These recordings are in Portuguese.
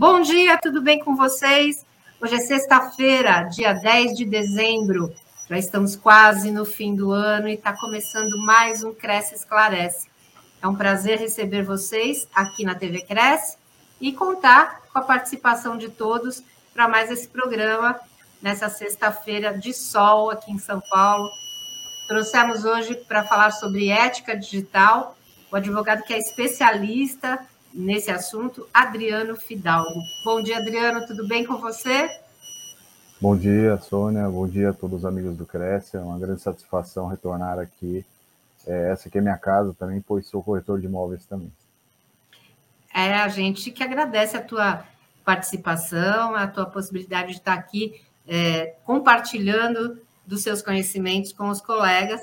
Bom dia, tudo bem com vocês? Hoje é sexta-feira, dia 10 de dezembro. Já estamos quase no fim do ano e está começando mais um Cresce Esclarece. É um prazer receber vocês aqui na TV Cresce e contar com a participação de todos para mais esse programa nessa sexta-feira de sol aqui em São Paulo. Trouxemos hoje para falar sobre ética digital o advogado que é especialista nesse assunto, Adriano Fidalgo. Bom dia, Adriano, tudo bem com você? Bom dia, Sônia. Bom dia a todos os amigos do Cresce. É uma grande satisfação retornar aqui. É, essa aqui é minha casa também, pois sou corretor de imóveis também. É a gente que agradece a tua participação, a tua possibilidade de estar aqui é, compartilhando dos seus conhecimentos com os colegas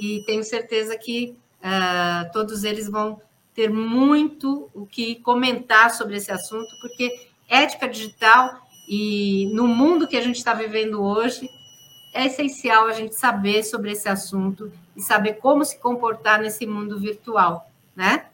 e tenho certeza que uh, todos eles vão ter muito o que comentar sobre esse assunto, porque ética digital e no mundo que a gente está vivendo hoje, é essencial a gente saber sobre esse assunto e saber como se comportar nesse mundo virtual, né?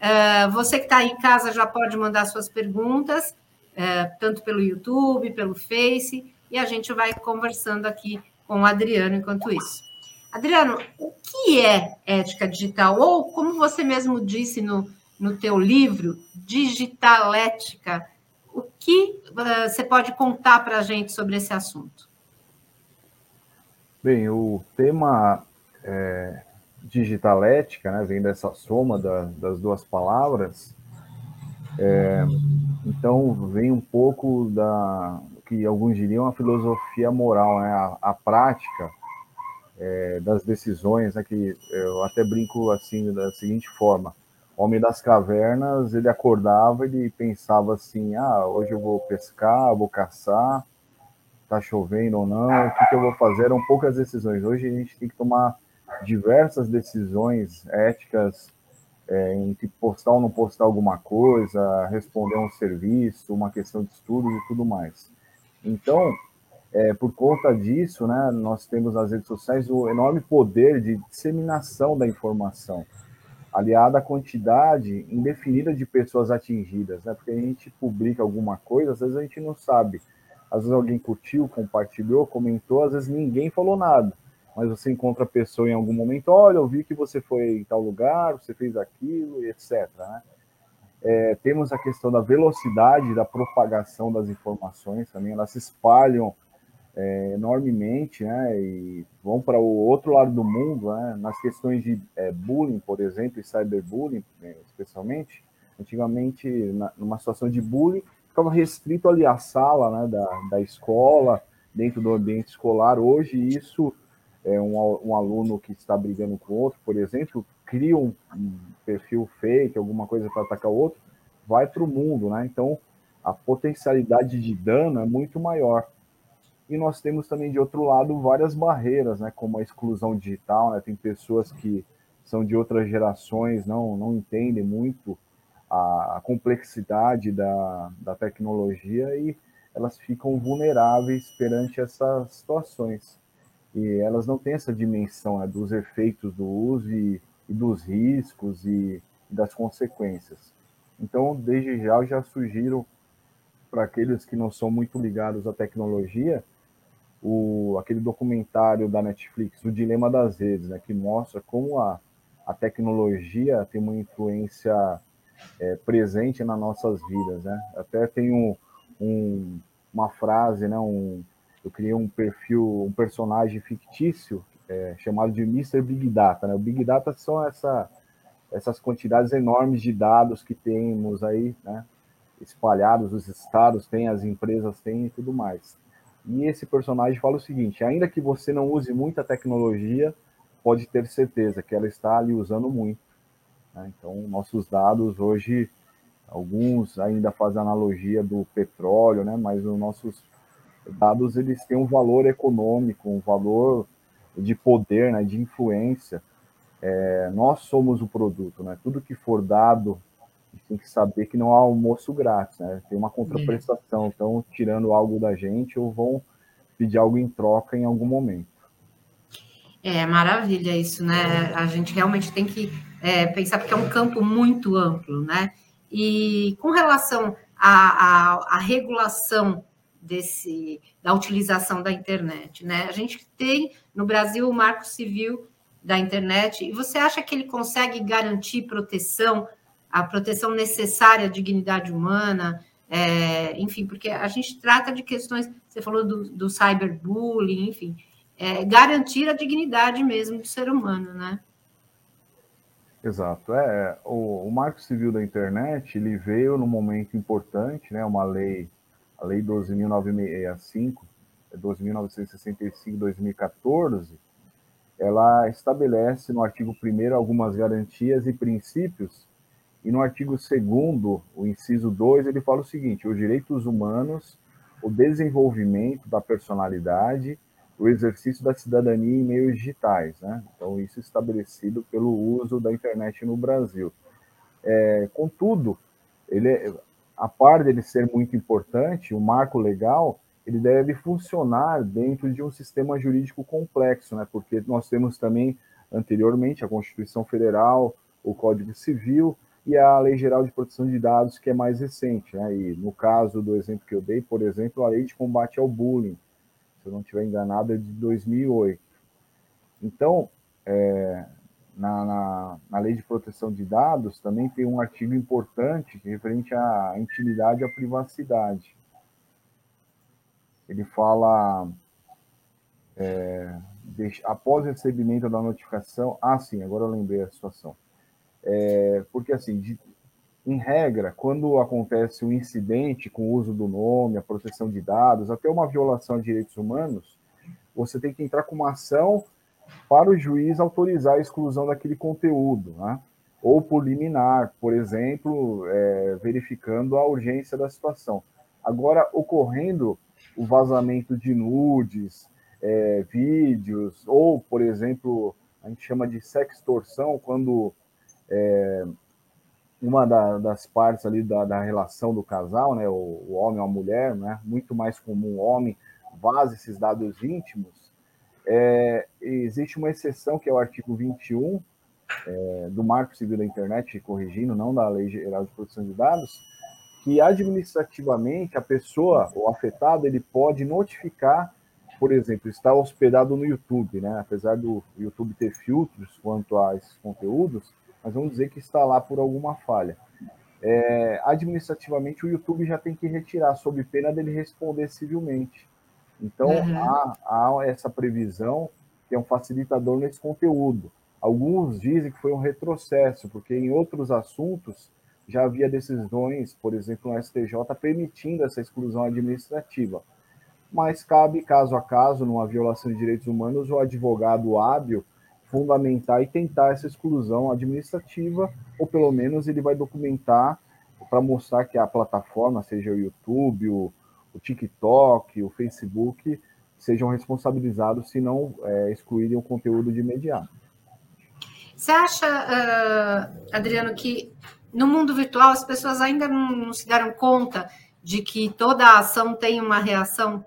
Uh, você que está em casa já pode mandar suas perguntas, uh, tanto pelo YouTube, pelo Face, e a gente vai conversando aqui com o Adriano enquanto isso. Adriano, o que é ética digital? Ou, como você mesmo disse no, no teu livro, digitalética, o que uh, você pode contar para a gente sobre esse assunto? Bem, o tema é, digitalética né, vem dessa soma da, das duas palavras. É, então, vem um pouco da que alguns diriam a filosofia moral, né, a, a prática é, das decisões, né, que eu até brinco assim da seguinte forma: homem das cavernas ele acordava e pensava assim, ah, hoje eu vou pescar, vou caçar, tá chovendo ou não, o que, que eu vou fazer? Eram poucas decisões. Hoje a gente tem que tomar diversas decisões éticas é, entre postar ou não postar alguma coisa, responder um serviço, uma questão de estudo e tudo mais. Então, é, por conta disso, né, nós temos nas redes sociais o enorme poder de disseminação da informação, aliada à quantidade indefinida de pessoas atingidas, né, porque a gente publica alguma coisa, às vezes a gente não sabe. Às vezes alguém curtiu, compartilhou, comentou, às vezes ninguém falou nada. Mas você encontra a pessoa em algum momento, olha, eu vi que você foi em tal lugar, você fez aquilo, etc. Né? É, temos a questão da velocidade da propagação das informações também, elas se espalham é, enormemente, né, e vão para o outro lado do mundo, né, nas questões de é, bullying, por exemplo, e cyberbullying, né, especialmente, antigamente, na, numa situação de bullying, ficava restrito ali à sala, né, da, da escola, dentro do ambiente escolar, hoje isso, é um, um aluno que está brigando com outro, por exemplo, cria um, um perfil fake, alguma coisa para atacar o outro, vai para o mundo, né, então a potencialidade de dano é muito maior e nós temos também de outro lado várias barreiras, né, como a exclusão digital, né, tem pessoas que são de outras gerações, não, não entendem muito a, a complexidade da, da tecnologia e elas ficam vulneráveis perante essas situações. E elas não têm essa dimensão né, dos efeitos do uso e, e dos riscos e, e das consequências. Então, desde já, já sugiro para aqueles que não são muito ligados à tecnologia, o, aquele documentário da Netflix, O Dilema das Redes, né, que mostra como a, a tecnologia tem uma influência é, presente nas nossas vidas. Né? Até tem um, um, uma frase, né, um, eu criei um perfil, um personagem fictício é, chamado de Mr. Big Data. Né? O Big Data são essa, essas quantidades enormes de dados que temos aí, né, espalhados, os estados têm, as empresas têm e tudo mais. E esse personagem fala o seguinte: ainda que você não use muita tecnologia, pode ter certeza que ela está ali usando muito. Né? Então, nossos dados hoje, alguns ainda fazem analogia do petróleo, né? mas os nossos dados eles têm um valor econômico, um valor de poder, né? de influência. É, nós somos o produto, né? Tudo que for dado tem que saber que não há almoço grátis, né? Tem uma contraprestação, então tirando algo da gente ou vão pedir algo em troca em algum momento. É maravilha isso, né? A gente realmente tem que é, pensar porque é um campo muito amplo, né? E com relação a, a, a regulação desse, da utilização da internet. Né? A gente tem no Brasil o Marco Civil da internet, e você acha que ele consegue garantir proteção, a proteção necessária à dignidade humana? É, enfim, porque a gente trata de questões, você falou do, do cyberbullying, enfim, é, garantir a dignidade mesmo do ser humano, né? Exato. É, o, o Marco Civil da Internet ele veio num momento importante, né? Uma lei, a Lei 12.965, 12.965, 2014, ela estabelece no artigo 1 algumas garantias e princípios, e no artigo 2 o inciso 2, ele fala o seguinte: os direitos humanos, o desenvolvimento da personalidade, o exercício da cidadania em meios digitais. Né? Então, isso estabelecido pelo uso da internet no Brasil. É, contudo, ele, é, a par dele ser muito importante, o marco legal ele deve funcionar dentro de um sistema jurídico complexo, né? porque nós temos também, anteriormente, a Constituição Federal, o Código Civil e a Lei Geral de Proteção de Dados, que é mais recente. Né? E no caso do exemplo que eu dei, por exemplo, a Lei de Combate ao Bullying, se eu não estiver enganado, é de 2008. Então, é, na, na, na, Lei de Proteção de Dados também tem um artigo importante referente à intimidade e à privacidade. Ele fala, é, deixa, após o recebimento da notificação, ah, sim, agora eu lembrei a situação. É, porque, assim, de, em regra, quando acontece um incidente com o uso do nome, a proteção de dados, até uma violação de direitos humanos, você tem que entrar com uma ação para o juiz autorizar a exclusão daquele conteúdo, né? ou por liminar, por exemplo, é, verificando a urgência da situação. Agora, ocorrendo o vazamento de nudes, é, vídeos, ou, por exemplo, a gente chama de sextorção, quando é, uma da, das partes ali da, da, relação do casal, né, o, o, homem ou a mulher, né, muito mais comum o homem vaza esses dados íntimos, é, existe uma exceção que é o artigo 21 é, do Marco Civil da Internet, corrigindo, não da Lei Geral de Proteção de Dados, que administrativamente a pessoa, o afetado, ele pode notificar, por exemplo, está hospedado no YouTube, né? Apesar do YouTube ter filtros quanto a esses conteúdos, mas vamos dizer que está lá por alguma falha. É, administrativamente, o YouTube já tem que retirar, sob pena dele responder civilmente. Então, uhum. há, há essa previsão que é um facilitador nesse conteúdo. Alguns dizem que foi um retrocesso, porque em outros assuntos já havia decisões, por exemplo, no STJ, permitindo essa exclusão administrativa. Mas cabe, caso a caso, numa violação de direitos humanos, o advogado hábil fundamentar e tentar essa exclusão administrativa, ou pelo menos ele vai documentar para mostrar que a plataforma, seja o YouTube, o, o TikTok, o Facebook, sejam responsabilizados se não é, excluírem o conteúdo de imediato. Você acha, uh, Adriano, que no mundo virtual as pessoas ainda não, não se deram conta de que toda ação tem uma reação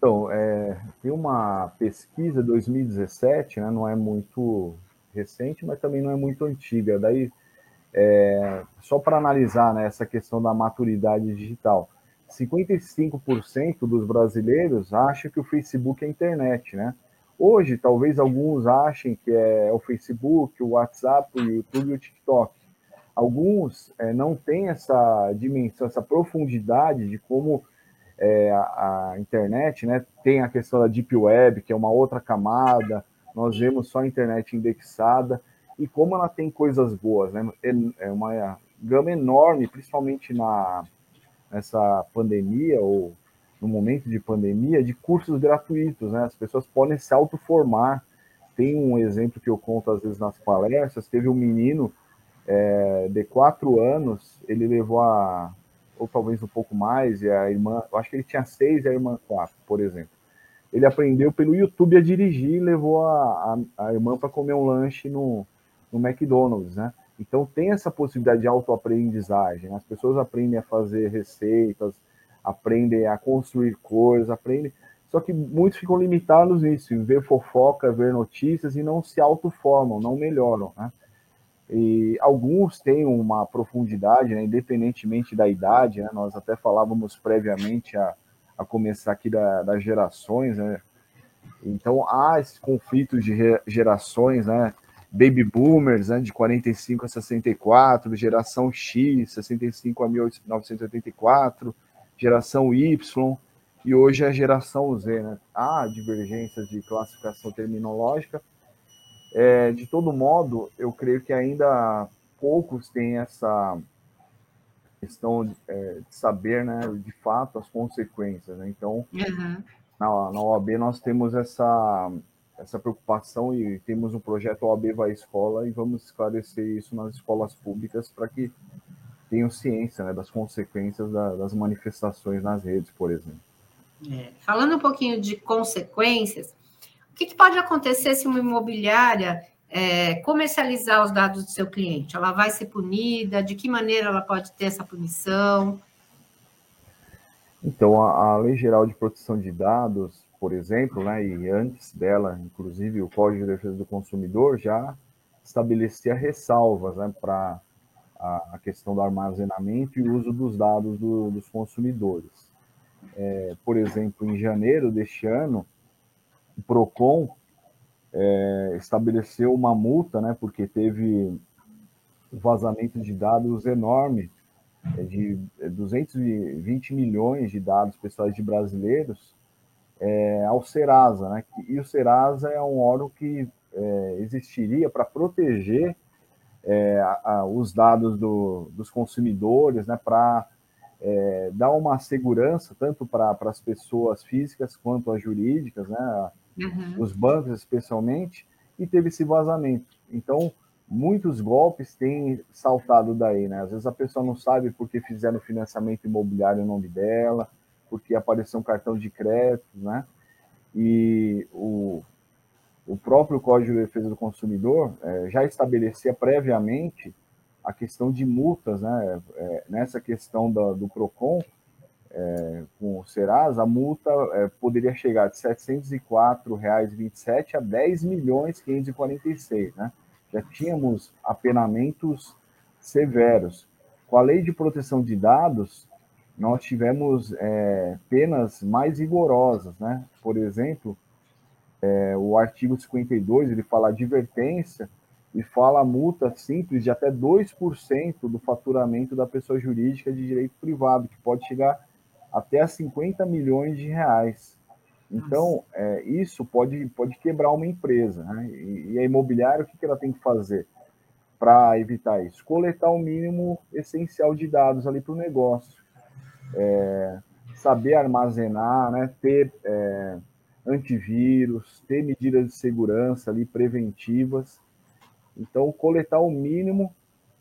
então, é, tem uma pesquisa de 2017, né, não é muito recente, mas também não é muito antiga. Daí, é, só para analisar né, essa questão da maturidade digital, 55% dos brasileiros acham que o Facebook é internet, né? Hoje, talvez alguns achem que é o Facebook, o WhatsApp, o YouTube e o TikTok. Alguns é, não têm essa dimensão, essa profundidade de como é, a, a, internet, né? Tem a questão da Deep Web, que é uma outra camada, nós vemos só a internet indexada, e como ela tem coisas boas, né? É, é uma gama enorme, principalmente na, nessa pandemia, ou no momento de pandemia, de cursos gratuitos, né? As pessoas podem se autoformar. Tem um exemplo que eu conto às vezes nas palestras, teve um menino é, de quatro anos, ele levou a, ou talvez um pouco mais, e a irmã, eu acho que ele tinha seis e a irmã quatro, por exemplo. Ele aprendeu pelo YouTube a dirigir e levou a, a, a irmã para comer um lanche no, no McDonald's, né? Então tem essa possibilidade de autoaprendizagem. Né? As pessoas aprendem a fazer receitas, aprendem a construir coisas, aprendem. Só que muitos ficam limitados nisso, em ver fofoca, ver notícias e não se autoformam, não melhoram. Né? E alguns têm uma profundidade, né, independentemente da idade, né, nós até falávamos previamente a, a começar aqui da, das gerações, né, então há esses conflitos de gerações, né, baby boomers, né, de 45 a 64, geração X, 65 a 1984, geração Y, e hoje é a geração Z. Né? Há divergências de classificação terminológica. É, de todo modo, eu creio que ainda poucos têm essa questão de, é, de saber, né, de fato, as consequências. Né? Então, uhum. na, na OAB nós temos essa essa preocupação e temos um projeto OAB Vai Escola e vamos esclarecer isso nas escolas públicas para que tenham ciência né, das consequências da, das manifestações nas redes, por exemplo. É, falando um pouquinho de consequências, que, que pode acontecer se uma imobiliária é, comercializar os dados do seu cliente? Ela vai ser punida? De que maneira ela pode ter essa punição? Então, a, a Lei Geral de Proteção de Dados por exemplo, né, e antes dela, inclusive, o Código de Defesa do Consumidor já estabelecia ressalvas né, para a, a, questão do armazenamento e uso dos dados do, dos consumidores. É, por exemplo, em janeiro deste ano, o PROCON é, estabeleceu uma multa, né, porque teve vazamento de dados enorme, é, de 220 milhões de dados pessoais de brasileiros, é, ao Serasa, né? E o Serasa é um órgão que é, existiria para proteger é, a, a, os dados do, dos consumidores, né? Para é, dar uma segurança tanto para as pessoas físicas quanto as jurídicas, né? Uhum. Os bancos, especialmente, e teve esse vazamento. Então, muitos golpes têm saltado daí, né? Às vezes a pessoa não sabe porque fizeram financiamento imobiliário em nome dela, porque apareceu um cartão de crédito, né? E o, o próprio Código de Defesa do Consumidor é, já estabelecia previamente a questão de multas, né? É, nessa questão da, do PROCON, é, com o Serasa, a multa é, poderia chegar de R$ 704,27 a 10 milhões 546, né? Já tínhamos apenamentos severos. Com a lei de proteção de dados, nós tivemos é, penas mais rigorosas, né? Por exemplo, é, o artigo 52, ele fala advertência e fala multa simples de até 2% do faturamento da pessoa jurídica de direito privado, que pode chegar até a 50 milhões de reais. Então, é, isso pode, pode quebrar uma empresa. Né? E, e a imobiliária, o que, que ela tem que fazer para evitar isso? Coletar o mínimo essencial de dados ali para o negócio é, saber armazenar, né, ter é, antivírus, ter medidas de segurança ali preventivas. Então, coletar o mínimo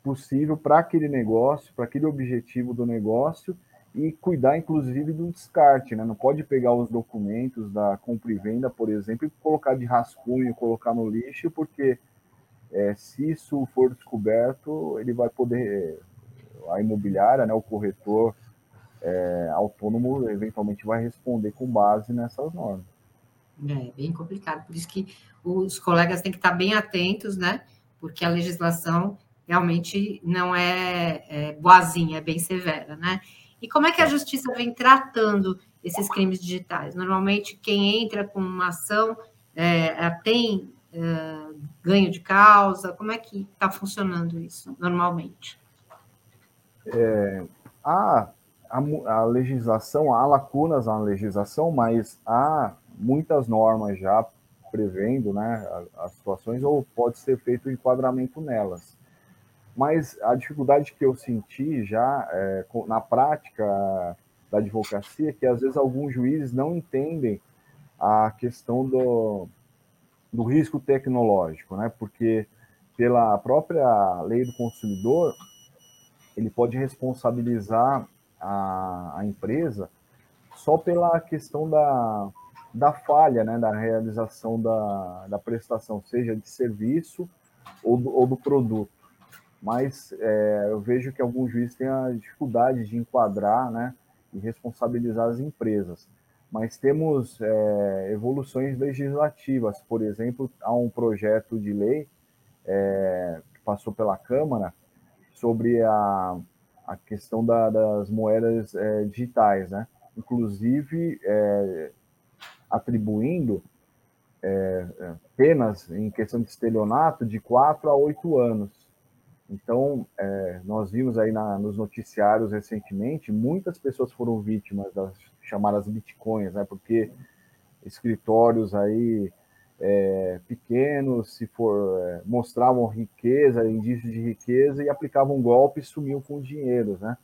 possível para aquele negócio, para aquele objetivo do negócio e cuidar, inclusive, do descarte. Né? Não pode pegar os documentos da compra e venda, por exemplo, e colocar de rascunho, colocar no lixo, porque é, se isso for descoberto, ele vai poder, a imobiliária, né, o corretor, é, autônomo eventualmente vai responder com base nessas normas. É bem complicado, por isso que os colegas têm que estar bem atentos, né? Porque a legislação realmente não é, é boazinha, é bem severa, né? E como é que a justiça vem tratando esses crimes digitais? Normalmente, quem entra com uma ação é, tem é, ganho de causa? Como é que está funcionando isso normalmente? É, a a, a legislação, há lacunas na legislação, mas há muitas normas já prevendo né, as situações, ou pode ser feito o enquadramento nelas. Mas a dificuldade que eu senti já é, na prática da advocacia é que às vezes alguns juízes não entendem a questão do, do risco tecnológico, né? porque pela própria lei do consumidor, ele pode responsabilizar a, a empresa só pela questão da, da falha, né, da realização da, da prestação, seja de serviço ou do, ou do produto. Mas é, eu vejo que alguns juízes têm a dificuldade de enquadrar né, e responsabilizar as empresas. Mas temos é, evoluções legislativas, por exemplo, há um projeto de lei é, passou pela Câmara sobre a, a questão da, das moedas é, digitais, né? Inclusive é, atribuindo é penas em questão de estelionato de 4 a 8 anos. Então, é, nós vimos aí na, nos noticiários recentemente, muitas pessoas foram vítimas das chamadas bitcoins, né? Porque escritórios aí é, pequenos, se for, é, mostravam riqueza, indícios de riqueza e aplicavam golpe e sumiam com dinheiro, né?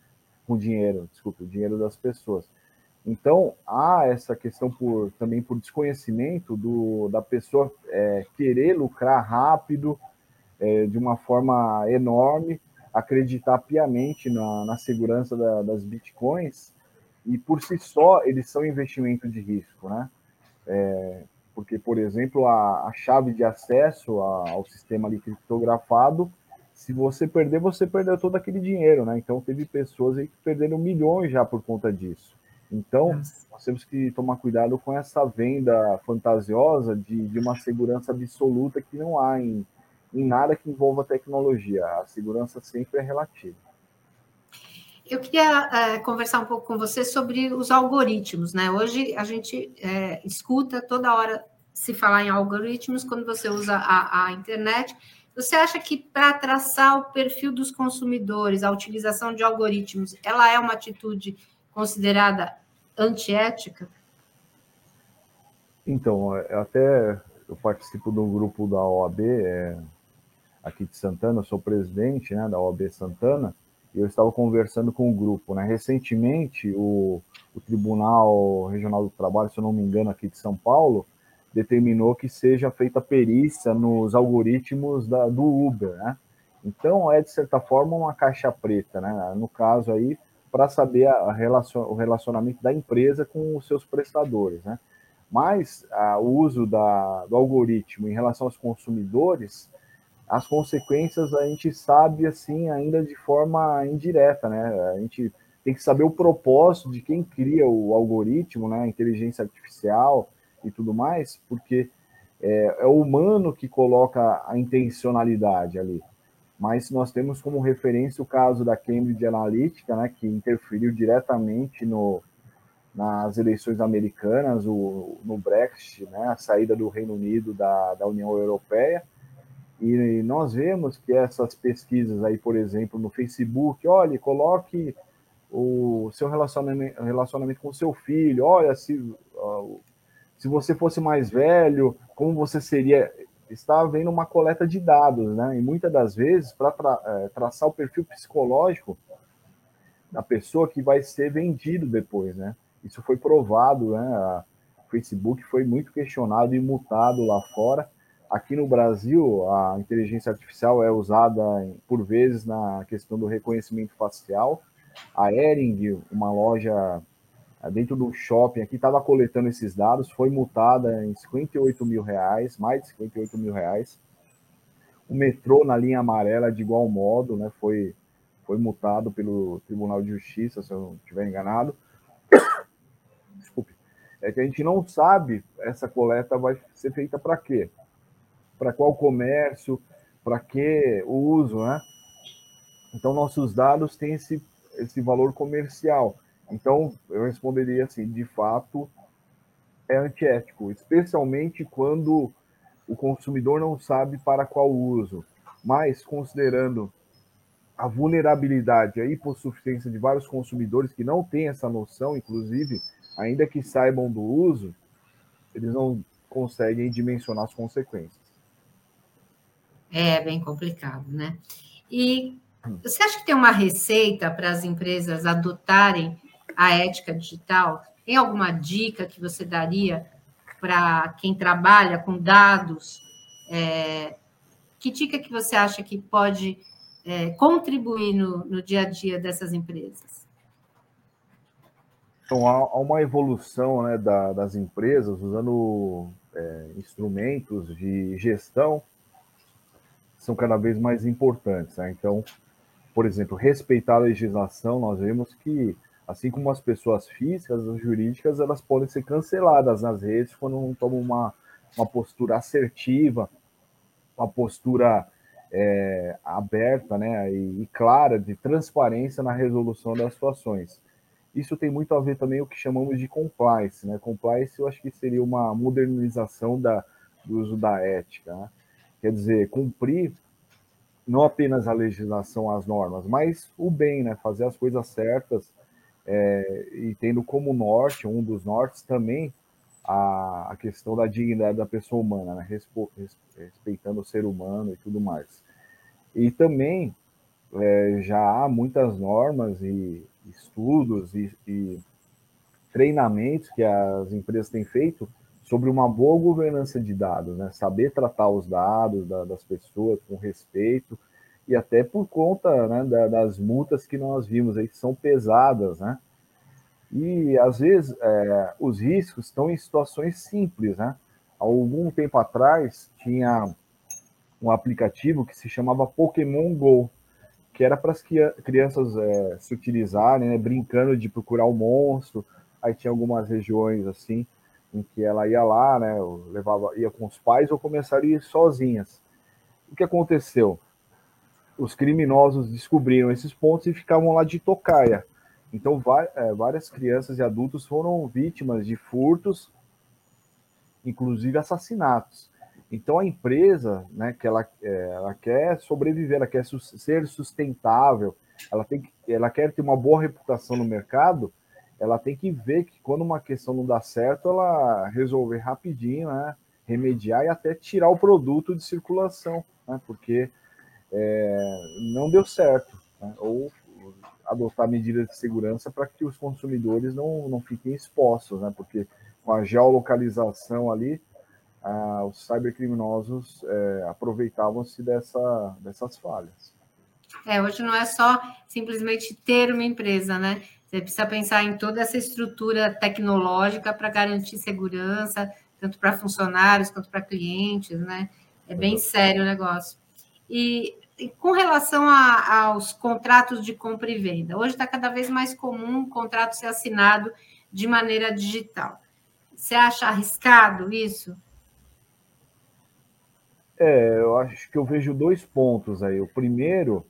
Com dinheiro, desculpe, o dinheiro das pessoas. Então há essa questão por também por desconhecimento do, da pessoa é, querer lucrar rápido, é, de uma forma enorme, acreditar piamente na, na segurança da, das bitcoins e por si só eles são investimento de risco, né? É, porque, por exemplo, a, a chave de acesso a, ao sistema ali criptografado, se você perder, você perdeu todo aquele dinheiro, né? Então, teve pessoas aí que perderam milhões já por conta disso. Então, nós temos que tomar cuidado com essa venda fantasiosa de, de uma segurança absoluta que não há em, em nada que envolva tecnologia. A segurança sempre é relativa. Eu queria é, conversar um pouco com você sobre os algoritmos, né? Hoje a gente é, escuta toda hora se falar em algoritmos quando você usa a, a internet. Você acha que para traçar o perfil dos consumidores, a utilização de algoritmos, ela é uma atitude considerada antiética? Então, até eu participo de um grupo da OAB é, aqui de Santana, eu sou presidente né, da OAB Santana, eu estava conversando com o grupo. Né? Recentemente, o, o Tribunal Regional do Trabalho, se eu não me engano, aqui de São Paulo, determinou que seja feita perícia nos algoritmos da, do Uber. Né? Então, é, de certa forma, uma caixa preta, né? no caso aí, para saber a relacion, o relacionamento da empresa com os seus prestadores. Né? Mas a, o uso da, do algoritmo em relação aos consumidores as consequências a gente sabe assim ainda de forma indireta, né? A gente tem que saber o propósito de quem cria o algoritmo, né? Inteligência artificial e tudo mais, porque é, é o humano que coloca a intencionalidade ali. Mas nós temos como referência o caso da Cambridge Analytica, né? Que interferiu diretamente no, nas eleições americanas, o, no Brexit, né? A saída do Reino Unido da, da União Europeia e nós vemos que essas pesquisas aí, por exemplo, no Facebook, olha, coloque o seu relacionamento, relacionamento com seu filho, olha, se, se você fosse mais velho, como você seria? Está havendo uma coleta de dados, né? E muitas das vezes, para tra é, traçar o perfil psicológico da pessoa que vai ser vendido depois, né? Isso foi provado, né? O Facebook foi muito questionado e multado lá fora Aqui no Brasil, a inteligência artificial é usada por vezes na questão do reconhecimento facial. A Ering, uma loja eh, dentro do shopping aqui, estava coletando esses dados, foi multada em 58 mil reais, mais de 58 mil reais. O metrô na linha amarela, de igual modo, né, foi, foi multado pelo Tribunal de Justiça, se eu não estiver enganado. Desculpe. É que a gente não sabe essa coleta vai ser feita para quê? Para qual comércio, para que uso, né? Então, nossos dados têm esse, esse valor comercial. Então, eu responderia assim: de fato, é antiético, especialmente quando o consumidor não sabe para qual uso. Mas, considerando a vulnerabilidade, a hipossuficiência de vários consumidores que não têm essa noção, inclusive, ainda que saibam do uso, eles não conseguem dimensionar as consequências. É bem complicado, né? E você acha que tem uma receita para as empresas adotarem a ética digital? Tem alguma dica que você daria para quem trabalha com dados? É, que dica que você acha que pode é, contribuir no, no dia a dia dessas empresas? Então, há uma evolução né, da, das empresas usando é, instrumentos de gestão são cada vez mais importantes. Né? Então, por exemplo, respeitar a legislação, nós vemos que, assim como as pessoas físicas, as jurídicas, elas podem ser canceladas nas redes quando não tomam uma, uma postura assertiva, uma postura é, aberta né, e, e, clara de transparência na resolução das situações. Isso tem muito a ver também o que chamamos de compliance. Né? Compliance eu acho que seria uma modernização da, do uso da ética. Né? Quer dizer, cumprir não apenas a legislação, as normas, mas o bem, né? fazer as coisas certas é, e tendo como norte, um dos nortes também, a, a questão da dignidade da pessoa humana, né? respeitando o ser humano e tudo mais. E também é, já há muitas normas e estudos e, e treinamentos que as empresas têm feito sobre uma boa governança de dados, né? Saber tratar os dados da, das pessoas com respeito e até por conta né, da, das multas que nós vimos aí que são pesadas, né? E às vezes é, os riscos estão em situações simples, né? Algum tempo atrás tinha um aplicativo que se chamava Pokémon Go, que era para as crianças é, se utilizarem, né, brincando de procurar o um monstro. Aí tinha algumas regiões assim em que ela ia lá, né, levava, ia com os pais ou começaria sozinhas. O que aconteceu? Os criminosos descobriram esses pontos e ficavam lá de tocaia. Então, é, várias crianças e adultos foram vítimas de furtos, inclusive assassinatos. Então, a empresa, né, que ela, é, ela quer sobreviver, ela quer ser sustentável, ela, tem que, ela quer ter uma boa reputação no mercado, ela tem que ver que quando uma questão não dá certo, ela resolver rapidinho, né? remediar e até tirar o produto de circulação, né? porque é, não deu certo. Né? Ou adotar medidas de segurança para que os consumidores não, não fiquem expostos, né? porque com a geolocalização ali, os cybercriminosos é, aproveitavam-se dessa, dessas falhas. É, hoje não é só simplesmente ter uma empresa, né? Você precisa pensar em toda essa estrutura tecnológica para garantir segurança, tanto para funcionários quanto para clientes, né? É bem sério o negócio. E, e com relação a, aos contratos de compra e venda, hoje está cada vez mais comum o contrato ser assinado de maneira digital. Você acha arriscado isso? É, eu acho que eu vejo dois pontos aí. O primeiro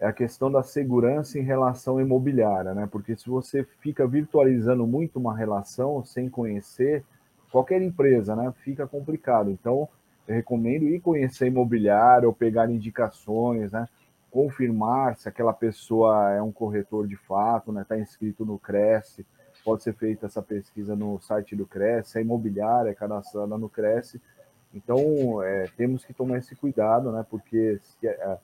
é a questão da segurança em relação imobiliária, né? Porque se você fica virtualizando muito uma relação sem conhecer, qualquer empresa, né? Fica complicado. Então, eu recomendo ir conhecer imobiliária ou pegar indicações, né? Confirmar se aquela pessoa é um corretor de fato, né? Está inscrito no Cresce. Pode ser feita essa pesquisa no site do Cresce, é imobiliária, é cadastrada no Cresce. Então, é, temos que tomar esse cuidado, né? Porque se, é,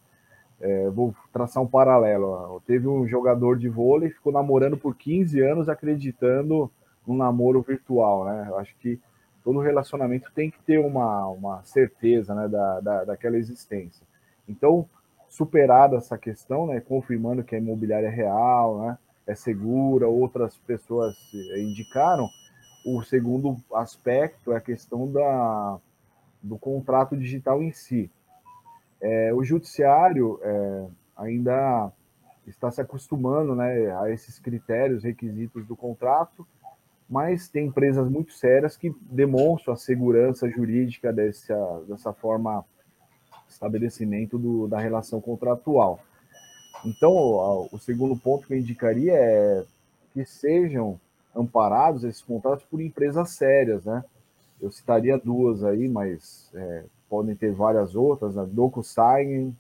é, vou traçar um paralelo. Teve um jogador de vôlei ficou namorando por 15 anos acreditando no namoro virtual, né? Eu acho que todo relacionamento tem que ter uma, uma certeza né, da, da, daquela existência. Então, superada essa questão, né, confirmando que a imobiliária é real, né, é segura, outras pessoas indicaram, o segundo aspecto é a questão da, do contrato digital em si. É, o judiciário é, ainda está se acostumando né, a esses critérios, requisitos do contrato, mas tem empresas muito sérias que demonstram a segurança jurídica dessa, dessa forma estabelecimento do, da relação contratual. Então, o, segundo ponto que eu indicaria é que sejam amparados esses contratos por empresas sérias, né? Eu citaria duas aí, mas é, podem ter várias outras, né? DocuSign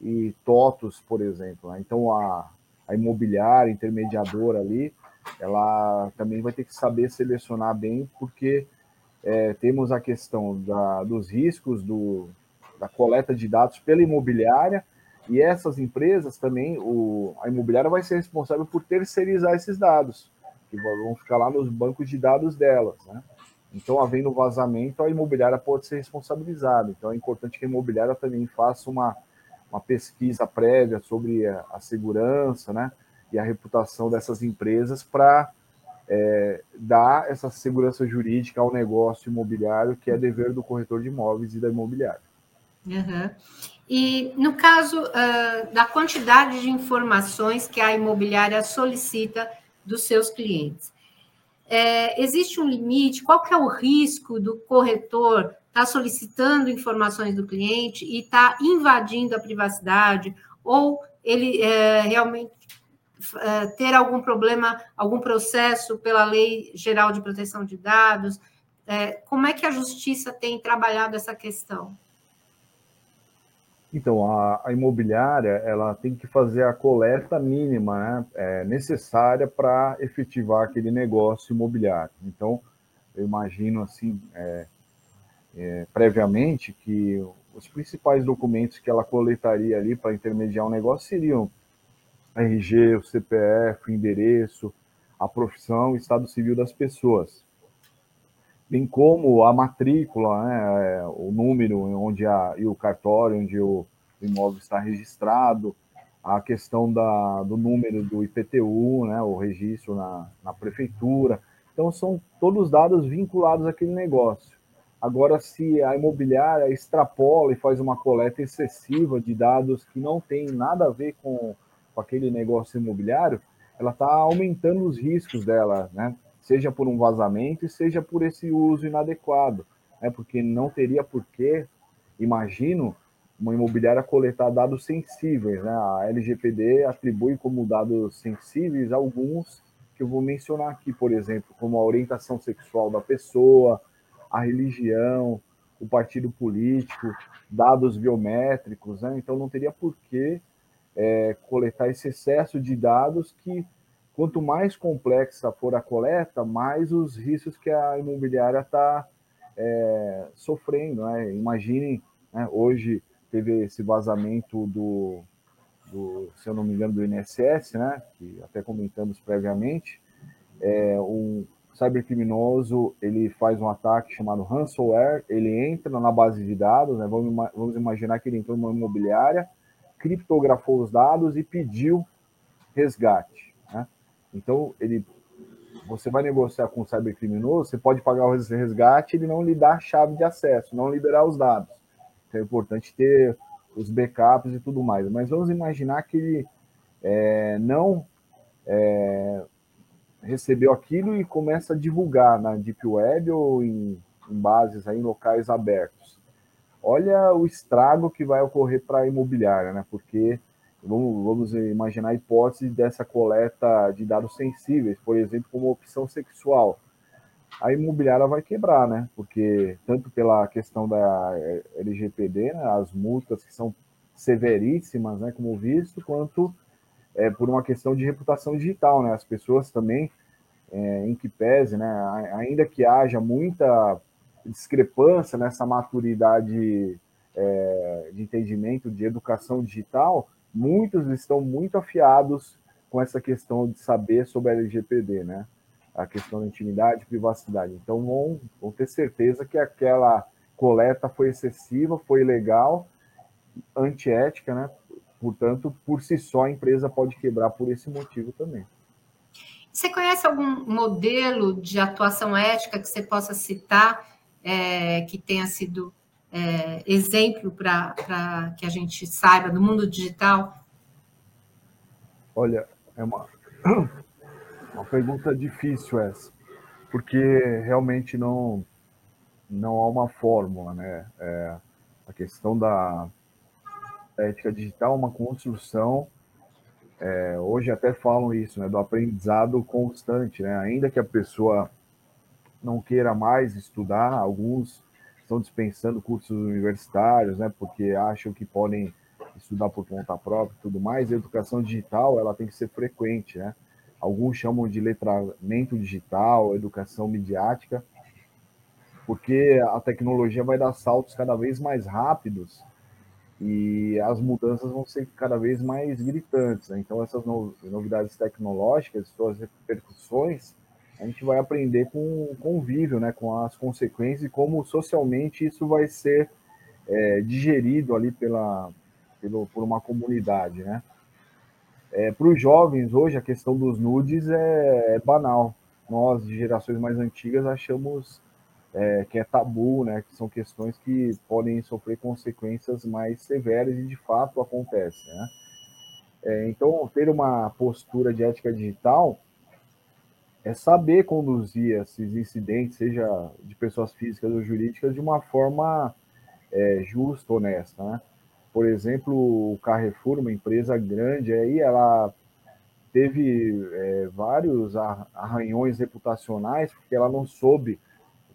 e TOTUS, por exemplo. Né? Então, a, a imobiliária, intermediadora ali, ela também vai ter que saber selecionar bem, porque é, temos a questão da, dos riscos do, da coleta de dados pela imobiliária, e essas empresas também, o, a imobiliária vai ser responsável por terceirizar esses dados, que vão ficar lá nos bancos de dados delas, né? Então, havendo vazamento, a imobiliária pode ser responsabilizada. Então, é importante que a imobiliária também faça uma, uma pesquisa prévia sobre a, a segurança né, e a reputação dessas empresas para é, dar essa segurança jurídica ao negócio imobiliário, que é dever do corretor de imóveis e da imobiliária. Uhum. E no caso uh, da quantidade de informações que a imobiliária solicita dos seus clientes, é, existe um limite? Qual que é o risco do corretor está solicitando informações do cliente e está invadindo a privacidade, ou ele é, realmente é, ter algum problema, algum processo pela Lei Geral de Proteção de Dados. É, como é que a Justiça tem trabalhado essa questão? Então, a, a, imobiliária ela tem que fazer a coleta mínima né, é, necessária para efetivar aquele negócio imobiliário. Então, eu imagino assim, é, é, previamente, que os principais documentos que ela coletaria ali para intermediar o um negócio seriam RG, o CPF, o endereço, a profissão, o estado civil das pessoas bem como a matrícula, né, é, o número onde a, e o cartório onde o imóvel está registrado, a questão da, do número do IPTU, né, o registro na, na prefeitura. Então, são todos dados vinculados àquele negócio. Agora, se a imobiliária extrapola e faz uma coleta excessiva de dados que não tem nada a ver com, com aquele negócio imobiliário, ela está aumentando os riscos dela, né? Seja por um vazamento e seja por esse uso inadequado, né? porque não teria porquê, imagino, uma imobiliária coletar dados sensíveis. Né? A LGPD atribui como dados sensíveis alguns que eu vou mencionar aqui, por exemplo, como a orientação sexual da pessoa, a religião, o partido político, dados biométricos. Né? Então, não teria porquê é, coletar esse excesso de dados que quanto mais complexa for a coleta, mais os riscos que a imobiliária está é, sofrendo. Né? Imaginem, né, hoje teve esse vazamento do, do, se eu não me engano, do INSS, né, que até comentamos previamente, é, um cybercriminoso ele faz um ataque chamado ransomware, ele entra na base de dados, né, vamos, vamos imaginar que ele entrou numa imobiliária, criptografou os dados e pediu resgate. Então, ele, você vai negociar com o cybercriminoso, você pode pagar o resgate, ele não lhe dá a chave de acesso, não liberar os dados. Então, é importante ter os backups e tudo mais. Mas vamos imaginar que ele é, não é, recebeu aquilo e começa a divulgar na Deep Web ou em, em bases, aí, em locais abertos. Olha o estrago que vai ocorrer para a imobiliária, né? Porque Vamos, vamos imaginar a hipótese dessa coleta de dados sensíveis, por exemplo, como opção sexual. A imobiliária vai quebrar, né? Porque tanto pela questão da LGPD, né, as multas que são severíssimas, né, como visto, quanto é, por uma questão de reputação digital, né? As pessoas também, é, em que pese, né, ainda que haja muita discrepância nessa maturidade é, de entendimento de educação digital, muitos estão muito afiados com essa questão de saber sobre a LGPD, né? A questão da intimidade e privacidade. Então vão, vão ter certeza que aquela coleta foi excessiva, foi ilegal, antiética, né? Portanto, por si só, a empresa pode quebrar por esse motivo também. Você conhece algum modelo de atuação ética que você possa citar é, que tenha sido é, exemplo para que a gente saiba do mundo digital? Olha, é uma, uma pergunta difícil essa, porque realmente não, não há uma fórmula, né? É, a questão da ética digital é uma construção, é, hoje até falam isso, né, do aprendizado constante, né? Ainda que a pessoa não queira mais estudar, alguns estão dispensando cursos universitários, né, porque acham que podem estudar por conta própria e tudo mais. A educação digital ela tem que ser frequente, né? Alguns chamam de letramento digital, educação midiática, porque a tecnologia vai dar saltos cada vez mais rápidos e as mudanças vão ser cada vez mais gritantes. Né? Então, essas novidades tecnológicas, suas repercussões, a gente vai aprender com o convívio, né, com as consequências e como socialmente isso vai ser é, digerido ali pela, pelo, por uma comunidade, né? É, Para os jovens, hoje, a questão dos nudes é, é, banal. Nós, de gerações mais antigas, achamos é, que é tabu, né? Que são questões que podem sofrer consequências mais severas e, de fato, acontecem, né? É, então, ter uma postura de ética digital é saber conduzir esses incidentes, seja de pessoas físicas ou jurídicas, de uma forma é, justa, honesta. Né? Por exemplo, o Carrefour, uma empresa grande, aí ela teve é, vários arranhões reputacionais, porque ela não soube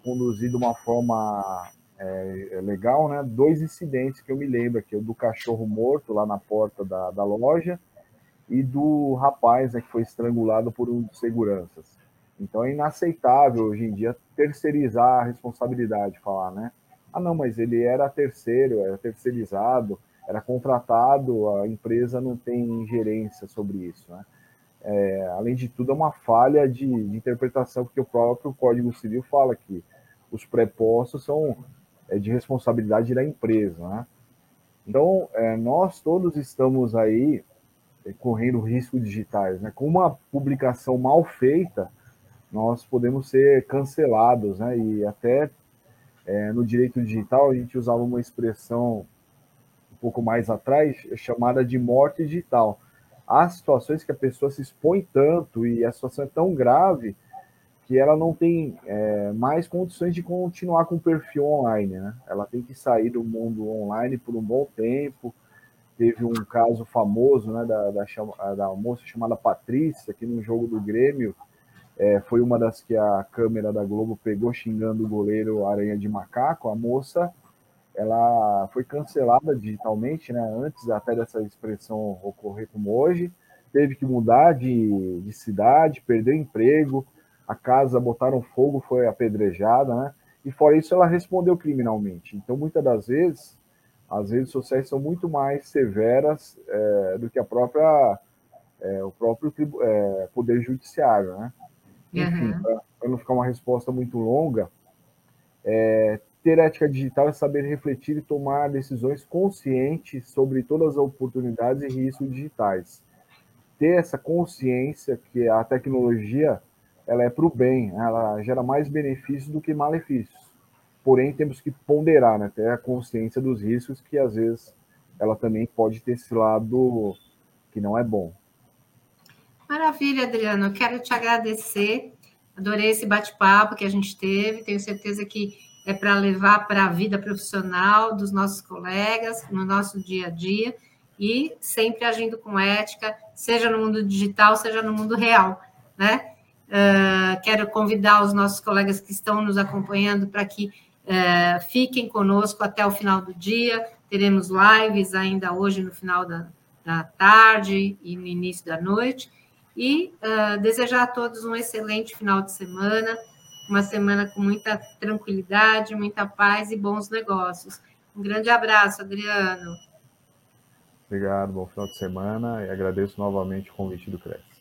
conduzir de uma forma é, legal, né? Dois incidentes que eu me lembro aqui, o do cachorro morto lá na porta da, da loja e do rapaz né, que foi estrangulado por um dos seguranças. Então é inaceitável hoje em dia terceirizar a responsabilidade, falar, né? Ah, não, mas ele era terceiro, era terceirizado, era contratado, a empresa não tem ingerência sobre isso, né? É, além de tudo, é uma falha de, de, interpretação, porque o próprio Código Civil fala que os prepostos são é, de responsabilidade da empresa, né? Então, é, nós todos estamos aí correndo riscos digitais, né? Com uma publicação mal feita, nós podemos ser cancelados, né? E até é, no direito digital a gente usava uma expressão um pouco mais atrás chamada de morte digital. Há situações que a pessoa se expõe tanto e a situação é tão grave que ela não tem é, mais condições de continuar com o perfil online, né? Ela tem que sair do mundo online por um bom tempo. Teve um caso famoso, né, da, da, da moça chamada Patrícia, que no jogo do Grêmio é, foi uma das que a câmera da Globo pegou xingando o goleiro Aranha de Macaco. A moça, ela foi cancelada digitalmente, né? Antes até dessa expressão ocorrer como hoje, teve que mudar de, de cidade, perdeu emprego, a casa botaram fogo, foi apedrejada, né? E fora isso, ela respondeu criminalmente. Então, muitas das vezes, as redes sociais são muito mais severas é, do que a própria é, o próprio é, poder judiciário, né? Enfim, uhum. para não ficar uma resposta muito longa, é, ter ética digital é saber refletir e tomar decisões conscientes sobre todas as oportunidades e riscos digitais. Ter essa consciência que a tecnologia ela é para o bem, ela gera mais benefícios do que malefícios. Porém, temos que ponderar, né, ter a consciência dos riscos, que às vezes ela também pode ter esse lado que não é bom. Maravilha, Adriano. Quero te agradecer. Adorei esse bate-papo que a gente teve. Tenho certeza que é para levar para a vida profissional dos nossos colegas, no nosso dia a dia, e sempre agindo com ética, seja no mundo digital, seja no mundo real. Né? Uh, quero convidar os nossos colegas que estão nos acompanhando para que uh, fiquem conosco até o final do dia. Teremos lives ainda hoje no final da, da tarde e no início da noite e uh, desejar a todos um excelente final de semana, uma semana com muita tranquilidade, muita paz e bons negócios. Um grande abraço, Adriano. Obrigado, bom final de semana e agradeço novamente o convite do CRES.